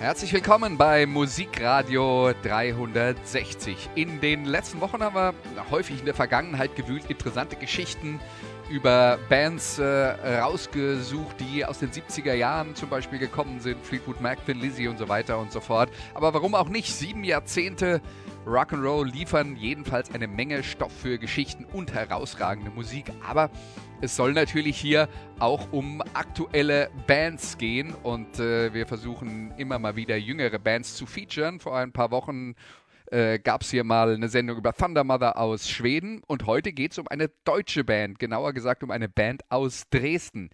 Herzlich willkommen bei Musikradio 360. In den letzten Wochen haben wir häufig in der Vergangenheit gewühlt, interessante Geschichten über Bands äh, rausgesucht, die aus den 70er Jahren zum Beispiel gekommen sind. Fleetwood Mac, Thin Lizzy und so weiter und so fort. Aber warum auch nicht? Sieben Jahrzehnte Rock'n'Roll liefern jedenfalls eine Menge Stoff für Geschichten und herausragende Musik. Aber es soll natürlich hier auch um aktuelle Bands gehen und äh, wir versuchen immer mal wieder jüngere Bands zu featuren. Vor ein paar Wochen äh, gab es hier mal eine Sendung über Thunder Mother aus Schweden und heute geht es um eine deutsche Band, genauer gesagt um eine Band aus Dresden.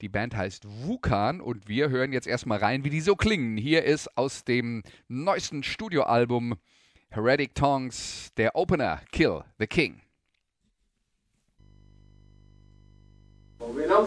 Die Band heißt Wukan und wir hören jetzt erstmal rein, wie die so klingen. Hier ist aus dem neuesten Studioalbum Heretic Tongues der Opener Kill the King. Volverán a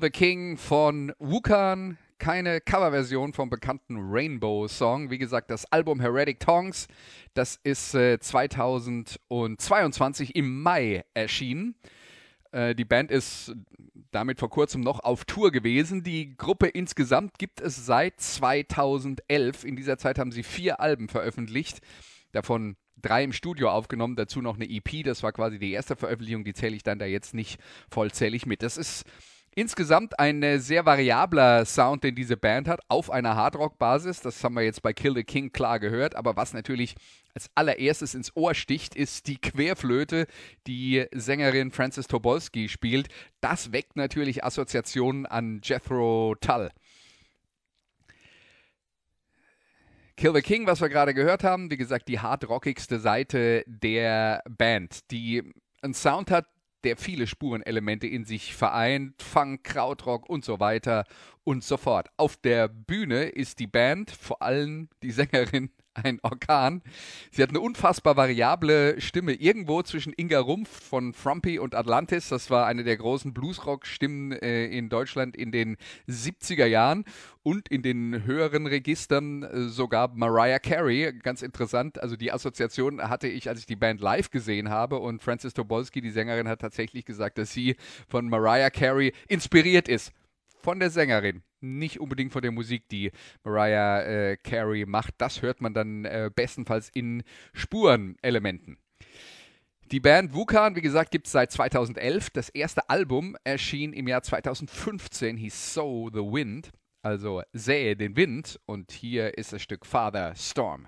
the King von Wukan. Keine Coverversion vom bekannten Rainbow-Song. Wie gesagt, das Album Heretic Tongues, das ist äh, 2022 im Mai erschienen. Äh, die Band ist damit vor kurzem noch auf Tour gewesen. Die Gruppe insgesamt gibt es seit 2011. In dieser Zeit haben sie vier Alben veröffentlicht, davon drei im Studio aufgenommen, dazu noch eine EP. Das war quasi die erste Veröffentlichung, die zähle ich dann da jetzt nicht vollzählig mit. Das ist Insgesamt ein äh, sehr variabler Sound, den diese Band hat, auf einer Hardrock-Basis. Das haben wir jetzt bei Kill the King klar gehört. Aber was natürlich als allererstes ins Ohr sticht, ist die Querflöte, die Sängerin Frances Tobolski spielt. Das weckt natürlich Assoziationen an Jethro Tull. Kill the King, was wir gerade gehört haben, wie gesagt, die hardrockigste Seite der Band, die einen Sound hat, der viele Spurenelemente in sich vereint, Funk, Krautrock und so weiter und so fort. Auf der Bühne ist die Band, vor allem die Sängerin, ein Orkan. Sie hat eine unfassbar variable Stimme, irgendwo zwischen Inga Rumpf von Frumpy und Atlantis. Das war eine der großen Bluesrock-Stimmen äh, in Deutschland in den 70er Jahren und in den höheren Registern äh, sogar Mariah Carey. Ganz interessant. Also die Assoziation hatte ich, als ich die Band live gesehen habe und Francis Tobolski, die Sängerin, hat tatsächlich gesagt, dass sie von Mariah Carey inspiriert ist von der Sängerin, nicht unbedingt von der Musik, die Mariah äh, Carey macht. Das hört man dann äh, bestenfalls in Spurenelementen. Die Band Wukan, wie gesagt, gibt es seit 2011. Das erste Album erschien im Jahr 2015, hieß So the Wind, also Sähe den Wind. Und hier ist das Stück Father Storm.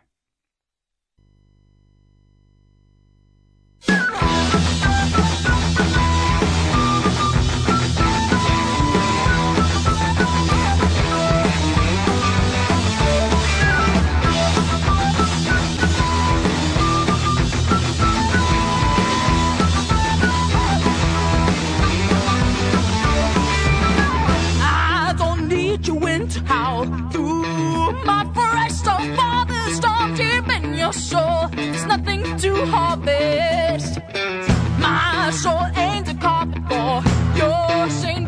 To harvest. My soul ain't a carpet for your Saint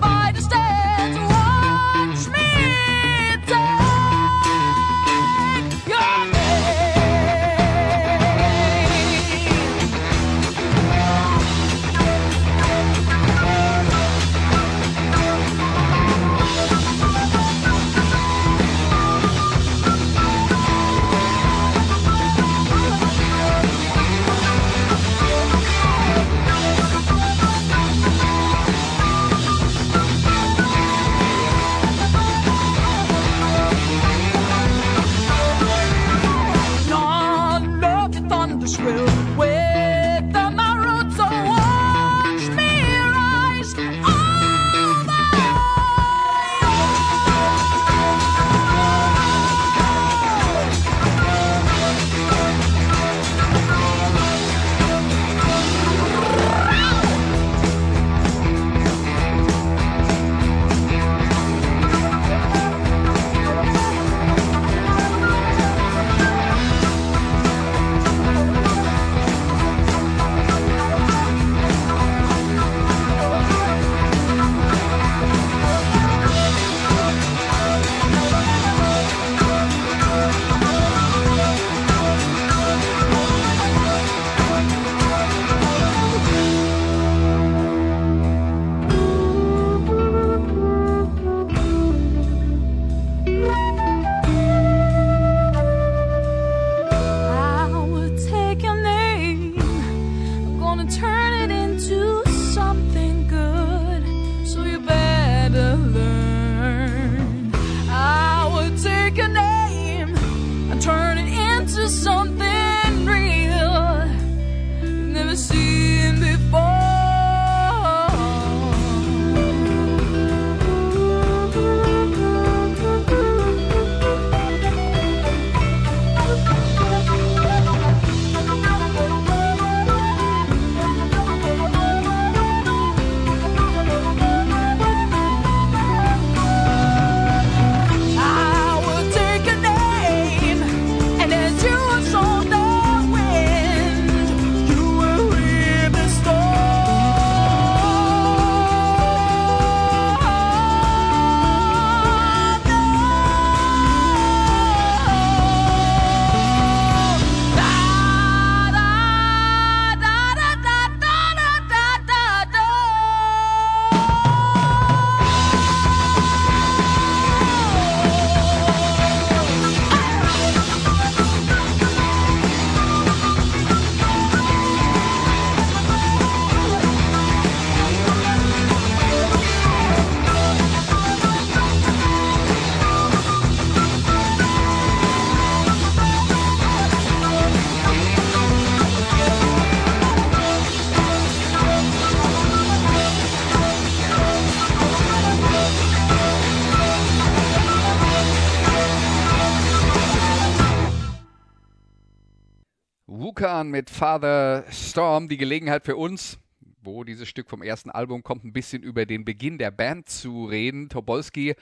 Wukan mit Father Storm. Die Gelegenheit für uns, wo dieses Stück vom ersten Album kommt, ein bisschen über den Beginn der Band zu reden. Tobolski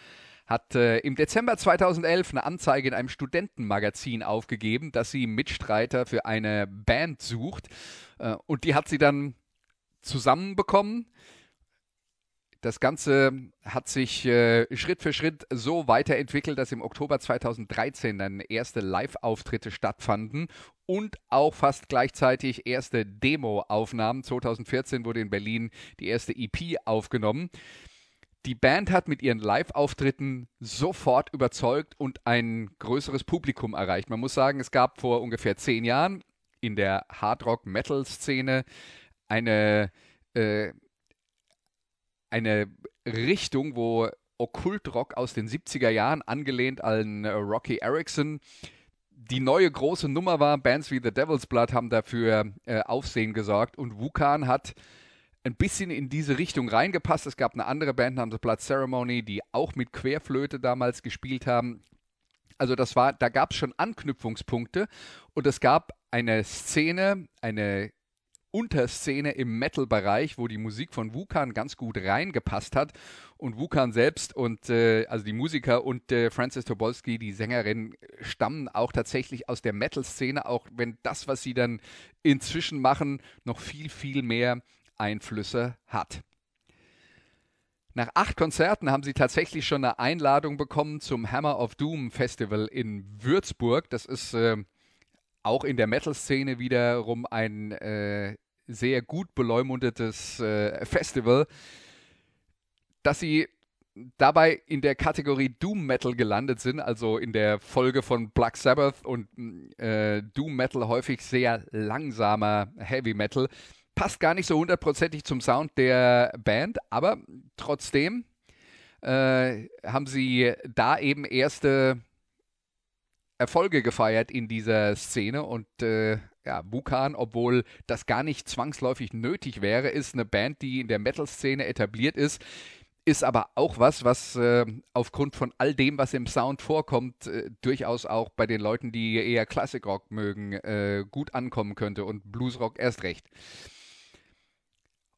hat äh, im Dezember 2011 eine Anzeige in einem Studentenmagazin aufgegeben, dass sie Mitstreiter für eine Band sucht. Äh, und die hat sie dann zusammenbekommen. Das Ganze hat sich äh, Schritt für Schritt so weiterentwickelt, dass im Oktober 2013 dann erste Live-Auftritte stattfanden und auch fast gleichzeitig erste Demo-Aufnahmen. 2014 wurde in Berlin die erste EP aufgenommen. Die Band hat mit ihren Live-Auftritten sofort überzeugt und ein größeres Publikum erreicht. Man muss sagen, es gab vor ungefähr zehn Jahren in der Hardrock-Metal-Szene eine äh, eine Richtung, wo Okkultrock aus den 70er Jahren, angelehnt an Rocky Erickson, die neue große Nummer war. Bands wie The Devil's Blood haben dafür äh, Aufsehen gesorgt und Wukan hat ein bisschen in diese Richtung reingepasst. Es gab eine andere Band namens Blood Ceremony, die auch mit Querflöte damals gespielt haben. Also das war, da gab es schon Anknüpfungspunkte und es gab eine Szene, eine Unterszene im Metal-Bereich, wo die Musik von Wukan ganz gut reingepasst hat. Und Wukan selbst und äh, also die Musiker und äh, Francis Tobolski, die Sängerin, stammen auch tatsächlich aus der Metal-Szene, auch wenn das, was sie dann inzwischen machen, noch viel, viel mehr Einflüsse hat. Nach acht Konzerten haben sie tatsächlich schon eine Einladung bekommen zum Hammer of Doom Festival in Würzburg. Das ist äh, auch in der Metal-Szene wiederum ein äh, sehr gut beleumundetes äh, Festival, dass sie dabei in der Kategorie Doom Metal gelandet sind, also in der Folge von Black Sabbath und äh, Doom Metal häufig sehr langsamer Heavy Metal. Passt gar nicht so hundertprozentig zum Sound der Band, aber trotzdem äh, haben sie da eben erste Erfolge gefeiert in dieser Szene und äh, ja, Bukan, obwohl das gar nicht zwangsläufig nötig wäre, ist eine Band, die in der Metal-Szene etabliert ist, ist aber auch was, was äh, aufgrund von all dem, was im Sound vorkommt, äh, durchaus auch bei den Leuten, die eher Klassikrock mögen, äh, gut ankommen könnte und Bluesrock erst recht.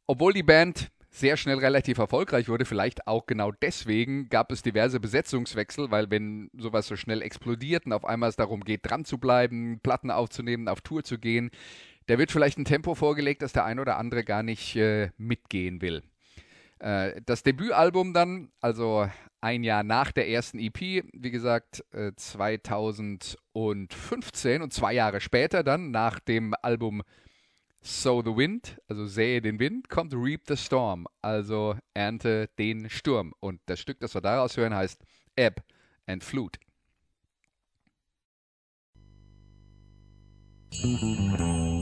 Obwohl die Band sehr schnell relativ erfolgreich wurde. Vielleicht auch genau deswegen gab es diverse Besetzungswechsel, weil wenn sowas so schnell explodiert und auf einmal es darum geht, dran zu bleiben, Platten aufzunehmen, auf Tour zu gehen, der wird vielleicht ein Tempo vorgelegt, dass der ein oder andere gar nicht äh, mitgehen will. Äh, das Debütalbum dann, also ein Jahr nach der ersten EP, wie gesagt, äh, 2015 und zwei Jahre später dann nach dem Album Sow the Wind, also sähe den Wind, kommt Reap the Storm, also ernte den Sturm. Und das Stück, das wir daraus hören, heißt Ebb and Flut. Musik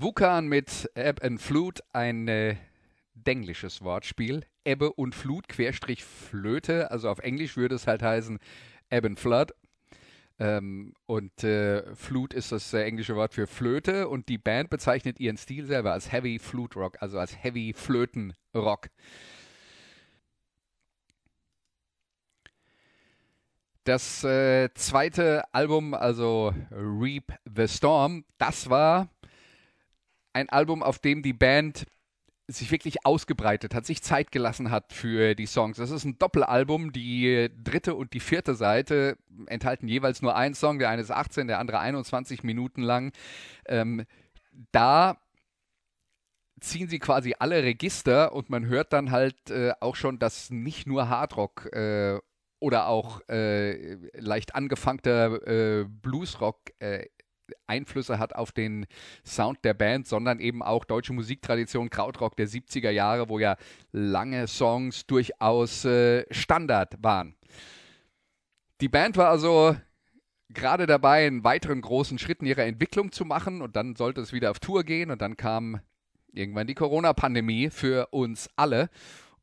Wukan mit Ebb and Flut, ein äh, denglisches Wortspiel. Ebbe und Flut, Querstrich Flöte, also auf Englisch würde es halt heißen Ebb and Flood. Ähm, und äh, Flut ist das äh, englische Wort für Flöte und die Band bezeichnet ihren Stil selber als Heavy Flute Rock, also als Heavy Flöten Rock. Das äh, zweite Album, also Reap the Storm, das war ein Album, auf dem die Band sich wirklich ausgebreitet hat, sich Zeit gelassen hat für die Songs. Das ist ein Doppelalbum. Die dritte und die vierte Seite enthalten jeweils nur einen Song. Der eine ist 18, der andere 21 Minuten lang. Ähm, da ziehen sie quasi alle Register und man hört dann halt äh, auch schon, dass nicht nur Hardrock äh, oder auch äh, leicht angefangter äh, Bluesrock äh, Einflüsse hat auf den Sound der Band, sondern eben auch deutsche Musiktradition, Krautrock der 70er Jahre, wo ja lange Songs durchaus äh, Standard waren. Die Band war also gerade dabei, einen weiteren großen Schritt in ihrer Entwicklung zu machen und dann sollte es wieder auf Tour gehen und dann kam irgendwann die Corona-Pandemie für uns alle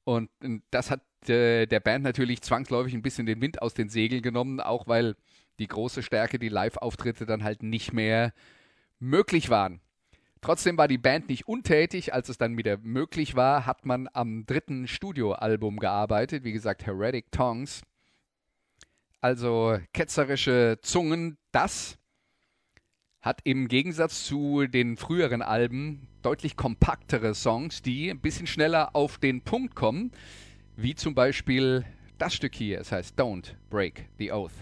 und das hat äh, der Band natürlich zwangsläufig ein bisschen den Wind aus den Segeln genommen, auch weil die große Stärke, die Live-Auftritte dann halt nicht mehr möglich waren. Trotzdem war die Band nicht untätig. Als es dann wieder möglich war, hat man am dritten Studioalbum gearbeitet. Wie gesagt, Heretic Tongues. Also ketzerische Zungen. Das hat im Gegensatz zu den früheren Alben deutlich kompaktere Songs, die ein bisschen schneller auf den Punkt kommen. Wie zum Beispiel das Stück hier. Es heißt Don't Break the Oath.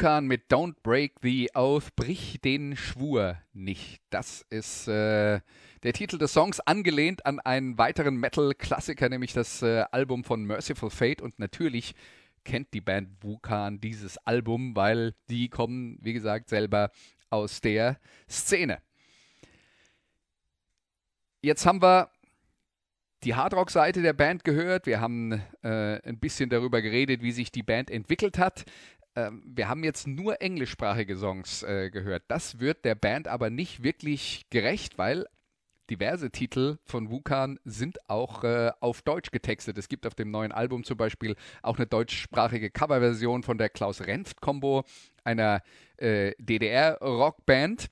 Wukan mit Don't Break the Oath, brich den Schwur nicht. Das ist äh, der Titel des Songs, angelehnt an einen weiteren Metal-Klassiker, nämlich das äh, Album von Merciful Fate. Und natürlich kennt die Band Wukan dieses Album, weil die kommen, wie gesagt, selber aus der Szene. Jetzt haben wir die Hardrock-Seite der Band gehört. Wir haben äh, ein bisschen darüber geredet, wie sich die Band entwickelt hat. Ähm, wir haben jetzt nur englischsprachige Songs äh, gehört. Das wird der Band aber nicht wirklich gerecht, weil diverse Titel von Wukan sind auch äh, auf Deutsch getextet. Es gibt auf dem neuen Album zum Beispiel auch eine deutschsprachige Coverversion von der Klaus Renft-Kombo, einer äh, DDR-Rockband.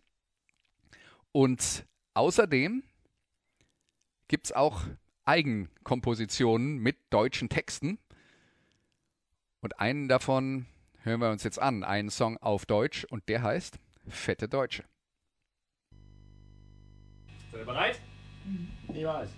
Und außerdem gibt es auch Eigenkompositionen mit deutschen Texten. Und einen davon hören wir uns jetzt an. Einen Song auf Deutsch und der heißt Fette Deutsche. Seid ihr bereit? Niemals.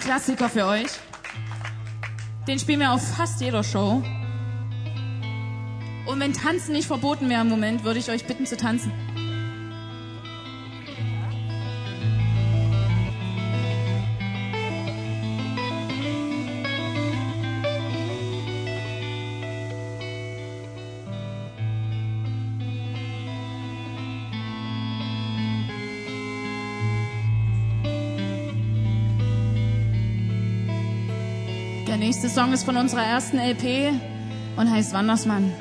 Klassiker für euch. Den spielen wir auf fast jeder Show. Und wenn Tanzen nicht verboten wäre im Moment, würde ich euch bitten zu tanzen. Song ist von unserer ersten LP und heißt Wandersmann.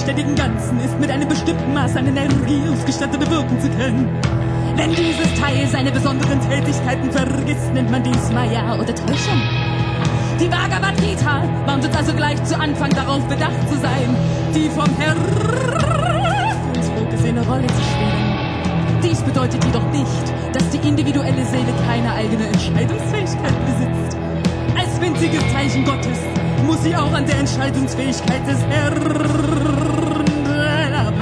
Vollständigen Ganzen ist mit einem bestimmten Maß an Energie ausgestattet, bewirken zu können. Wenn dieses Teil seine besonderen Tätigkeiten vergisst, nennt man dies Maya oder Täuschung. Die Bhagavad Gita warnt uns also gleich zu Anfang darauf bedacht zu sein, die vom Herrn vorgesehene Rolle zu spielen. Dies bedeutet jedoch nicht, dass die individuelle Seele keine eigene Entscheidungsfähigkeit besitzt. Als winziges Zeichen Gottes muss sie auch an der Entscheidungsfähigkeit des Herrn teilhaben.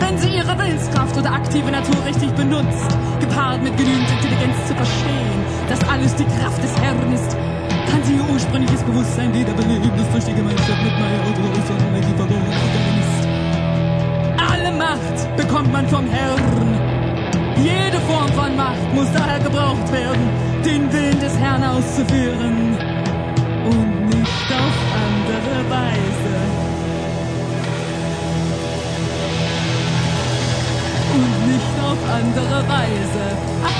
Wenn sie ihre Willenskraft oder aktive Natur richtig benutzt, gepaart mit genügend Intelligenz zu verstehen, dass alles die Kraft des Herrn ist, kann sie ihr ursprüngliches Bewusstsein wiederbeleben, das durch die Gemeinschaft mit Maya und größeren Energie verloren gegangen ist. Alle Macht bekommt man vom Herrn. Jede Form von Macht muss daher gebraucht werden, den Willen des Herrn auszuführen und nicht auf andere Weise. Und nicht auf andere Weise.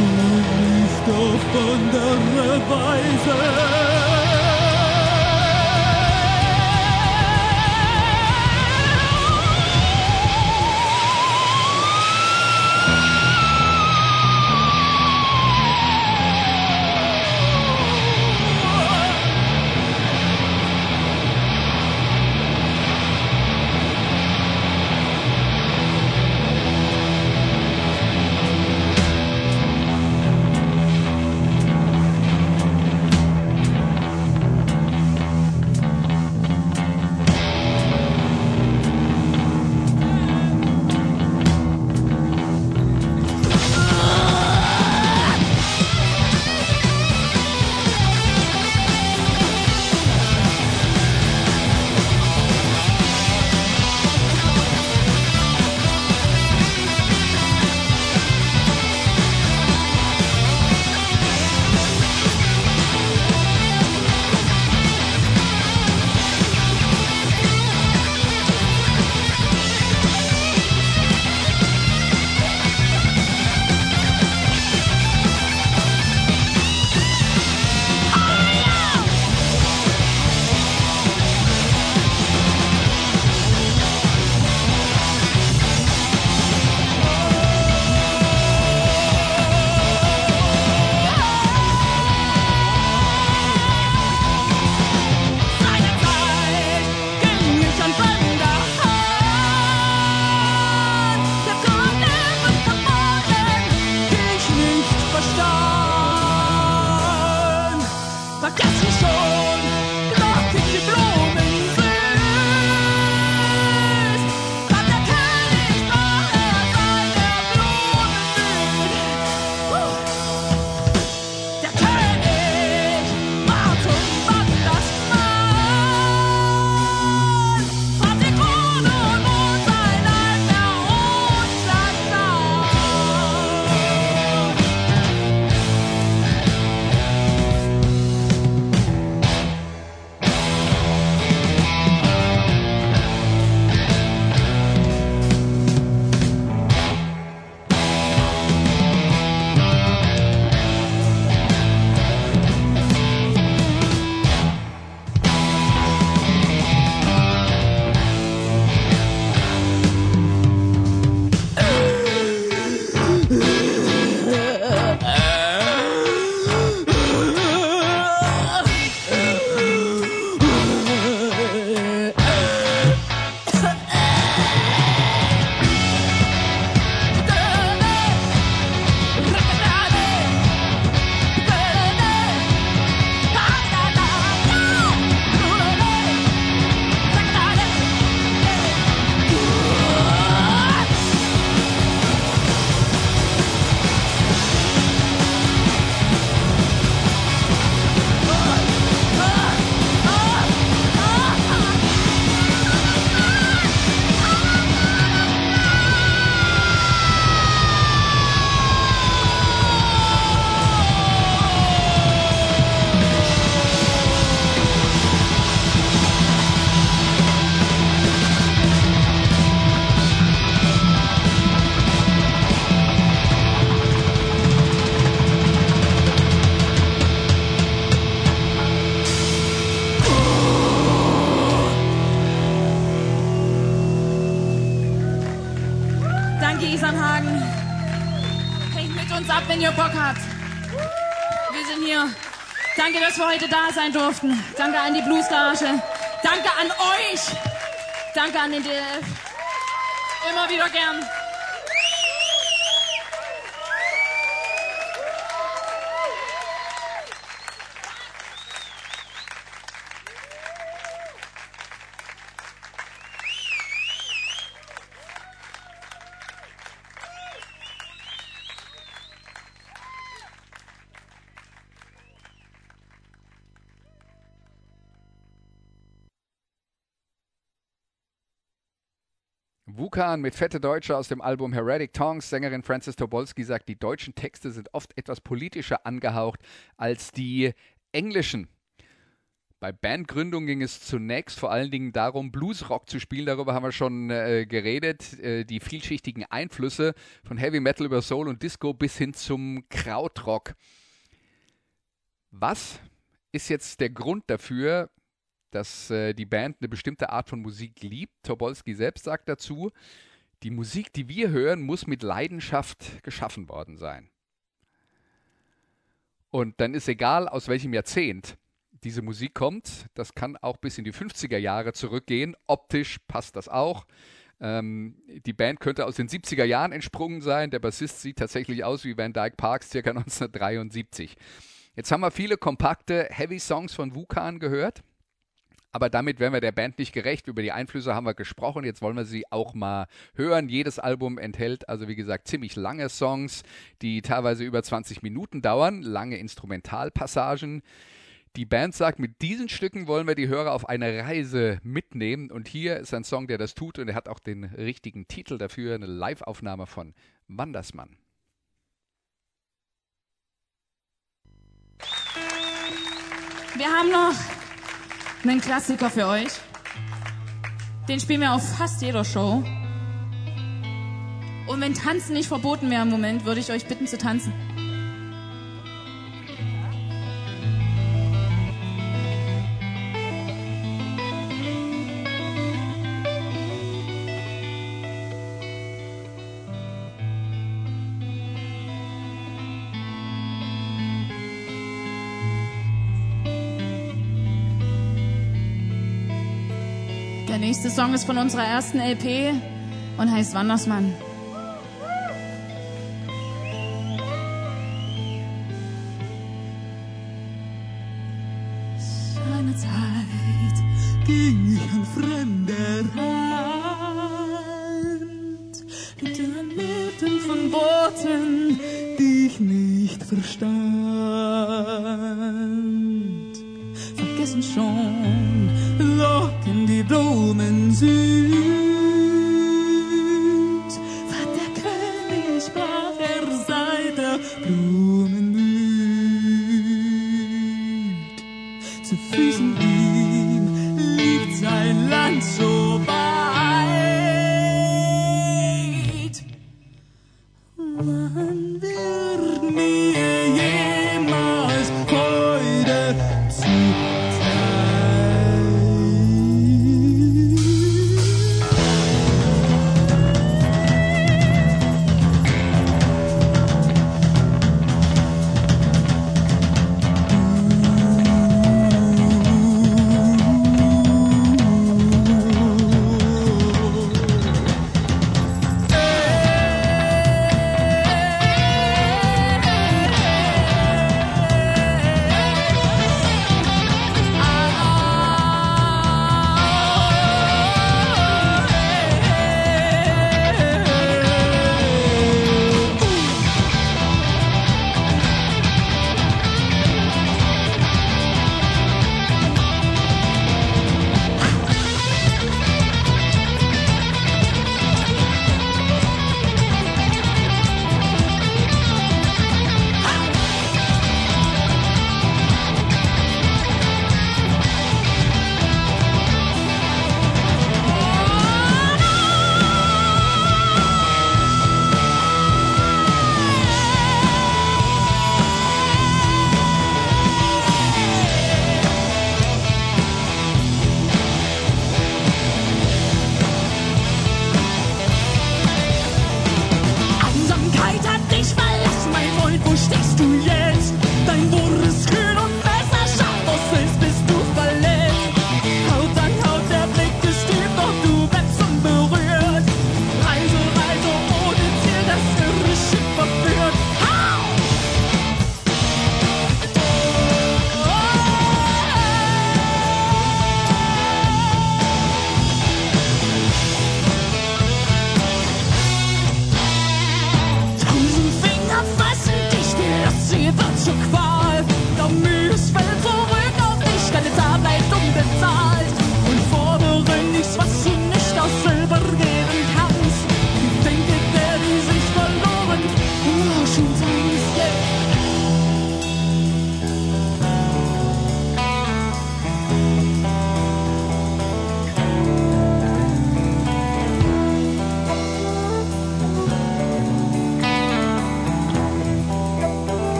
Und nicht auf andere Weise. Wir heute da sein durften. Danke an die Blues Garage. Danke an euch. Danke an den DF. Immer wieder gern. Wukan mit fette Deutsche aus dem Album Heretic Tongues. Sängerin Frances Tobolski sagt, die deutschen Texte sind oft etwas politischer angehaucht als die englischen. Bei Bandgründung ging es zunächst vor allen Dingen darum, Bluesrock zu spielen. Darüber haben wir schon äh, geredet. Äh, die vielschichtigen Einflüsse von Heavy Metal über Soul und Disco bis hin zum Krautrock. Was ist jetzt der Grund dafür, dass äh, die Band eine bestimmte Art von Musik liebt. Tobolski selbst sagt dazu, die Musik, die wir hören, muss mit Leidenschaft geschaffen worden sein. Und dann ist egal, aus welchem Jahrzehnt diese Musik kommt. Das kann auch bis in die 50er Jahre zurückgehen. Optisch passt das auch. Ähm, die Band könnte aus den 70er Jahren entsprungen sein. Der Bassist sieht tatsächlich aus wie Van Dyke Parks, circa 1973. Jetzt haben wir viele kompakte Heavy Songs von Wukan gehört. Aber damit werden wir der Band nicht gerecht. Über die Einflüsse haben wir gesprochen. Jetzt wollen wir sie auch mal hören. Jedes Album enthält also, wie gesagt, ziemlich lange Songs, die teilweise über 20 Minuten dauern. Lange Instrumentalpassagen. Die Band sagt, mit diesen Stücken wollen wir die Hörer auf eine Reise mitnehmen. Und hier ist ein Song, der das tut. Und er hat auch den richtigen Titel dafür. Eine Live-Aufnahme von Wandersmann. Wir haben noch einen Klassiker für euch. Den spielen wir auf fast jeder Show. Und wenn Tanzen nicht verboten wäre im Moment, würde ich euch bitten zu tanzen. Nächste Song ist von unserer ersten LP und heißt Wandersmann. Eine Zeit ging ich an fremder Hand, mitten von Worten, die ich nicht verstand. Vergessen schon locken die Blumen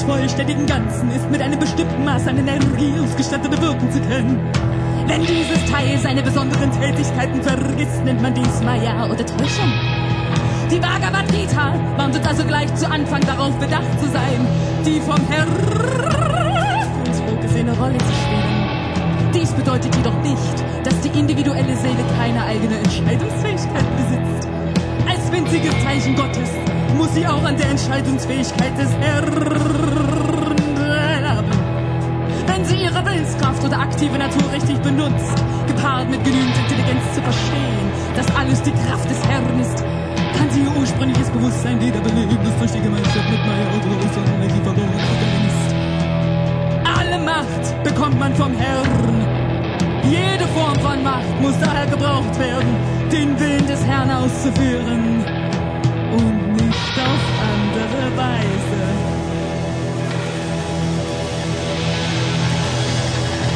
Des vollständigen Ganzen ist mit einem bestimmten Maß an Energie ausgestattet, bewirken zu können. Wenn dieses Teil seine besonderen Tätigkeiten vergisst, nennt man dies Maya oder Täuschung. Die Bhagavad Gita warnt uns also gleich zu Anfang darauf bedacht zu sein, die vom Herrn vorgesehene Rolle zu spielen. Dies bedeutet jedoch nicht, dass die individuelle Seele keine eigene Entscheidungsfähigkeit besitzt. Als winziges Zeichen Gottes muss sie auch an der Entscheidungsfähigkeit des Herrn teilhaben. Wenn sie ihre Willenskraft oder aktive Natur richtig benutzt, gepaart mit genügend Intelligenz zu verstehen, dass alles die Kraft des Herrn ist, kann sie ihr ursprüngliches Bewusstsein wiederbeleben, das durch die Gemeinschaft mit Maya oder äußeren Energie verloren gegangen ist. Alle Macht bekommt man vom Herrn. Jede Form von Macht muss daher gebraucht werden, den Willen des Herrn auszuführen und nicht auf andere Weise.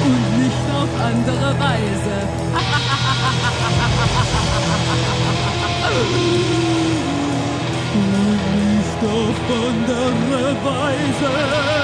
Und nicht auf andere Weise. Und nicht auf andere Weise.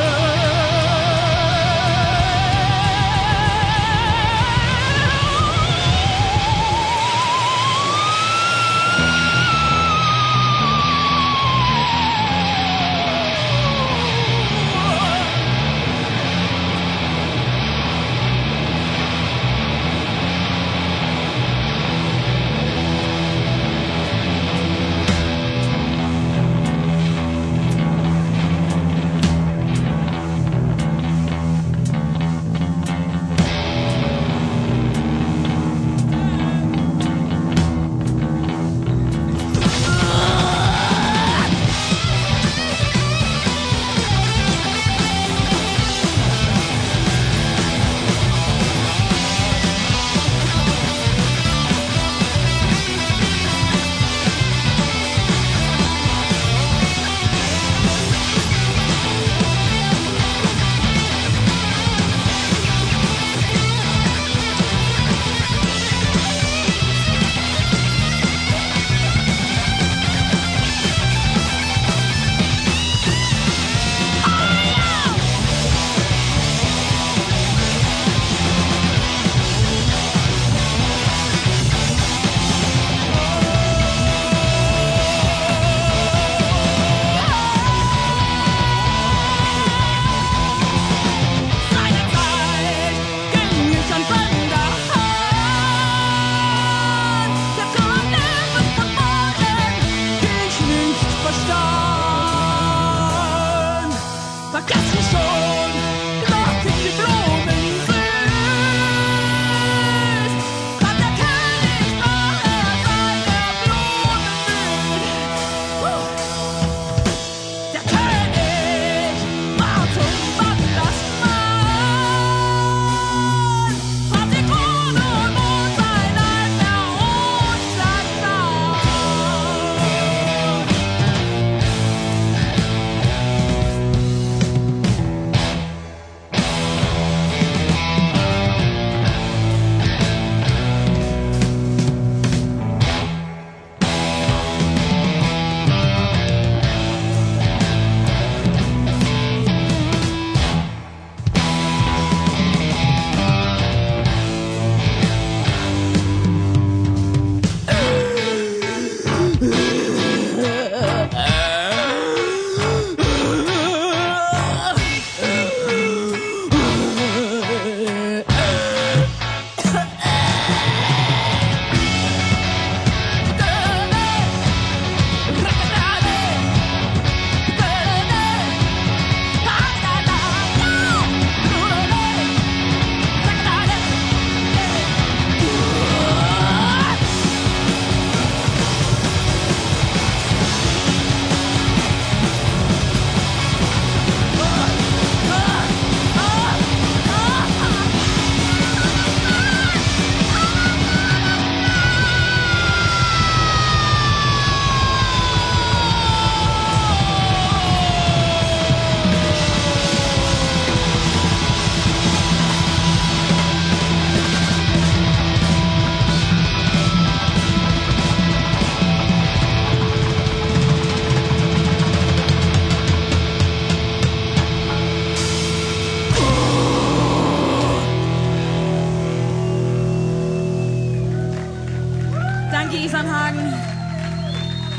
Danke, Isernhagen.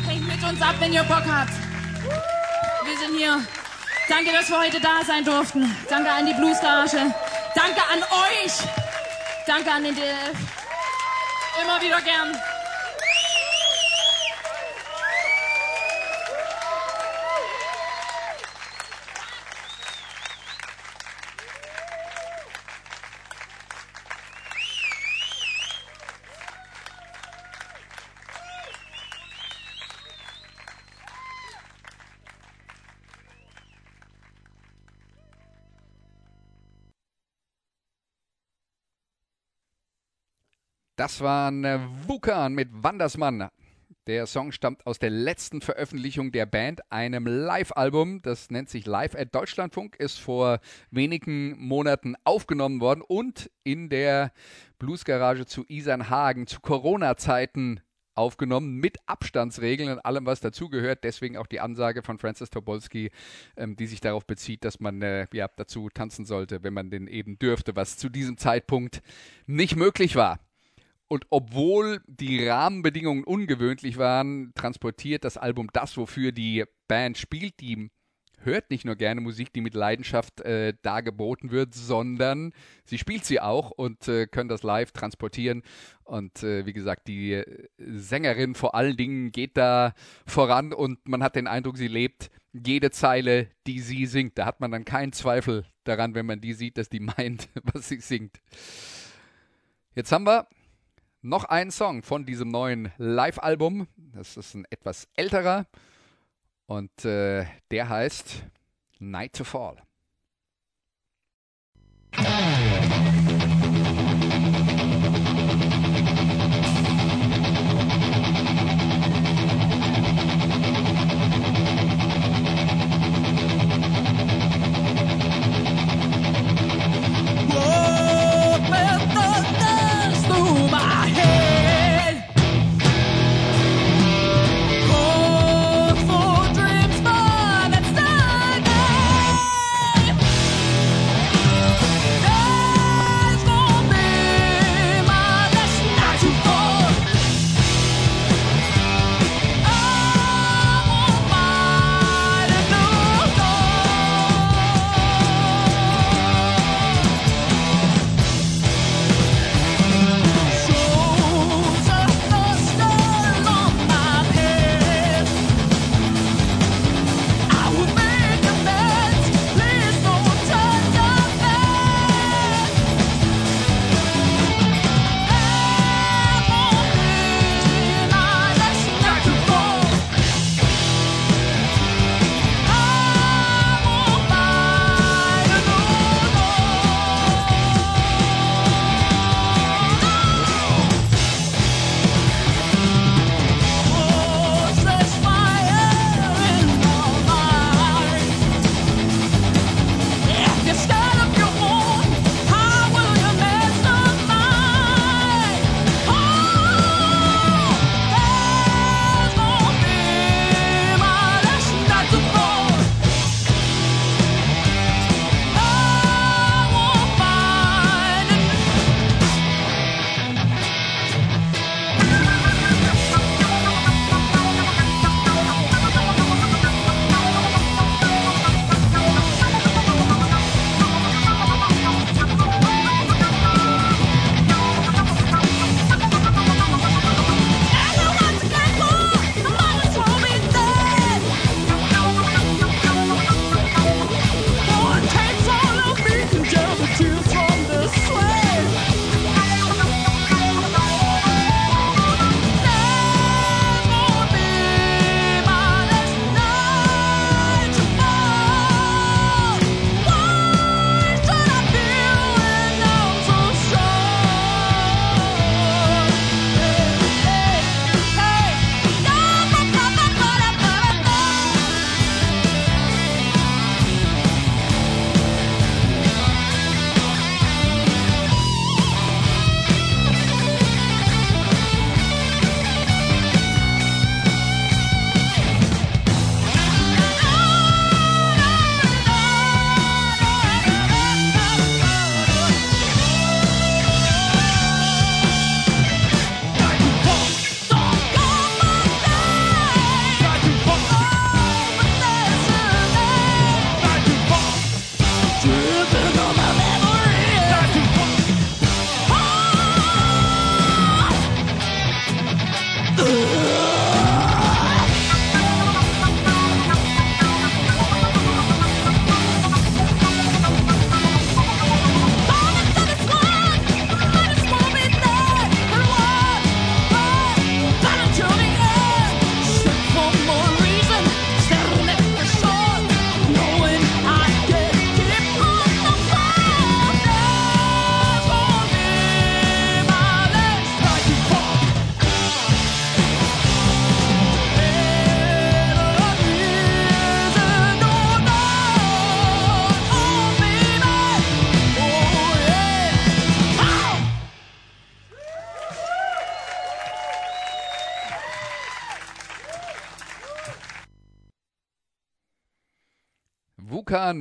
Hängt mit uns ab, wenn ihr Bock habt. Wir sind hier. Danke, dass wir heute da sein durften. Danke an die Blues Garage. Danke an euch. Danke an den DLF. Immer wieder gern. Das war ein äh, Wukan mit Wandersmann. Der Song stammt aus der letzten Veröffentlichung der Band, einem Live-Album. Das nennt sich Live at Deutschlandfunk, ist vor wenigen Monaten aufgenommen worden und in der Bluesgarage zu Isernhagen zu Corona-Zeiten aufgenommen mit Abstandsregeln und allem, was dazugehört. Deswegen auch die Ansage von Francis Tobolski, ähm, die sich darauf bezieht, dass man äh, ja, dazu tanzen sollte, wenn man den eben dürfte, was zu diesem Zeitpunkt nicht möglich war. Und obwohl die Rahmenbedingungen ungewöhnlich waren, transportiert das Album das, wofür die Band spielt. Die hört nicht nur gerne Musik, die mit Leidenschaft äh, dargeboten wird, sondern sie spielt sie auch und äh, können das live transportieren. Und äh, wie gesagt, die äh, Sängerin vor allen Dingen geht da voran und man hat den Eindruck, sie lebt jede Zeile, die sie singt. Da hat man dann keinen Zweifel daran, wenn man die sieht, dass die meint, was sie singt. Jetzt haben wir noch ein Song von diesem neuen Live-Album. Das ist ein etwas älterer und äh, der heißt Night to Fall.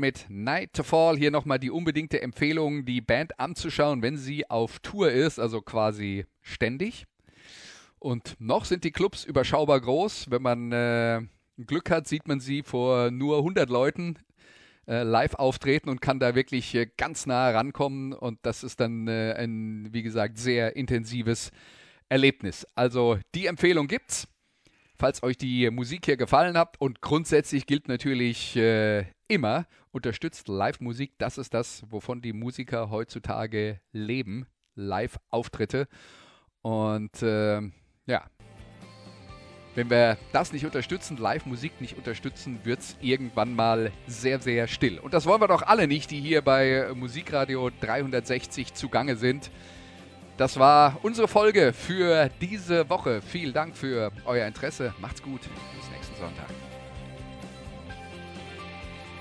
Mit Night to Fall. Hier nochmal die unbedingte Empfehlung, die Band anzuschauen, wenn sie auf Tour ist, also quasi ständig. Und noch sind die Clubs überschaubar groß. Wenn man äh, Glück hat, sieht man sie vor nur 100 Leuten äh, live auftreten und kann da wirklich äh, ganz nah rankommen. Und das ist dann äh, ein, wie gesagt, sehr intensives Erlebnis. Also die Empfehlung gibt's falls euch die Musik hier gefallen hat. Und grundsätzlich gilt natürlich äh, immer, unterstützt Live-Musik. Das ist das, wovon die Musiker heutzutage leben. Live-Auftritte. Und äh, ja, wenn wir das nicht unterstützen, Live-Musik nicht unterstützen, wird es irgendwann mal sehr, sehr still. Und das wollen wir doch alle nicht, die hier bei Musikradio 360 zugange sind. Das war unsere Folge für diese Woche. Vielen Dank für euer Interesse. Macht's gut. Bis nächsten Sonntag.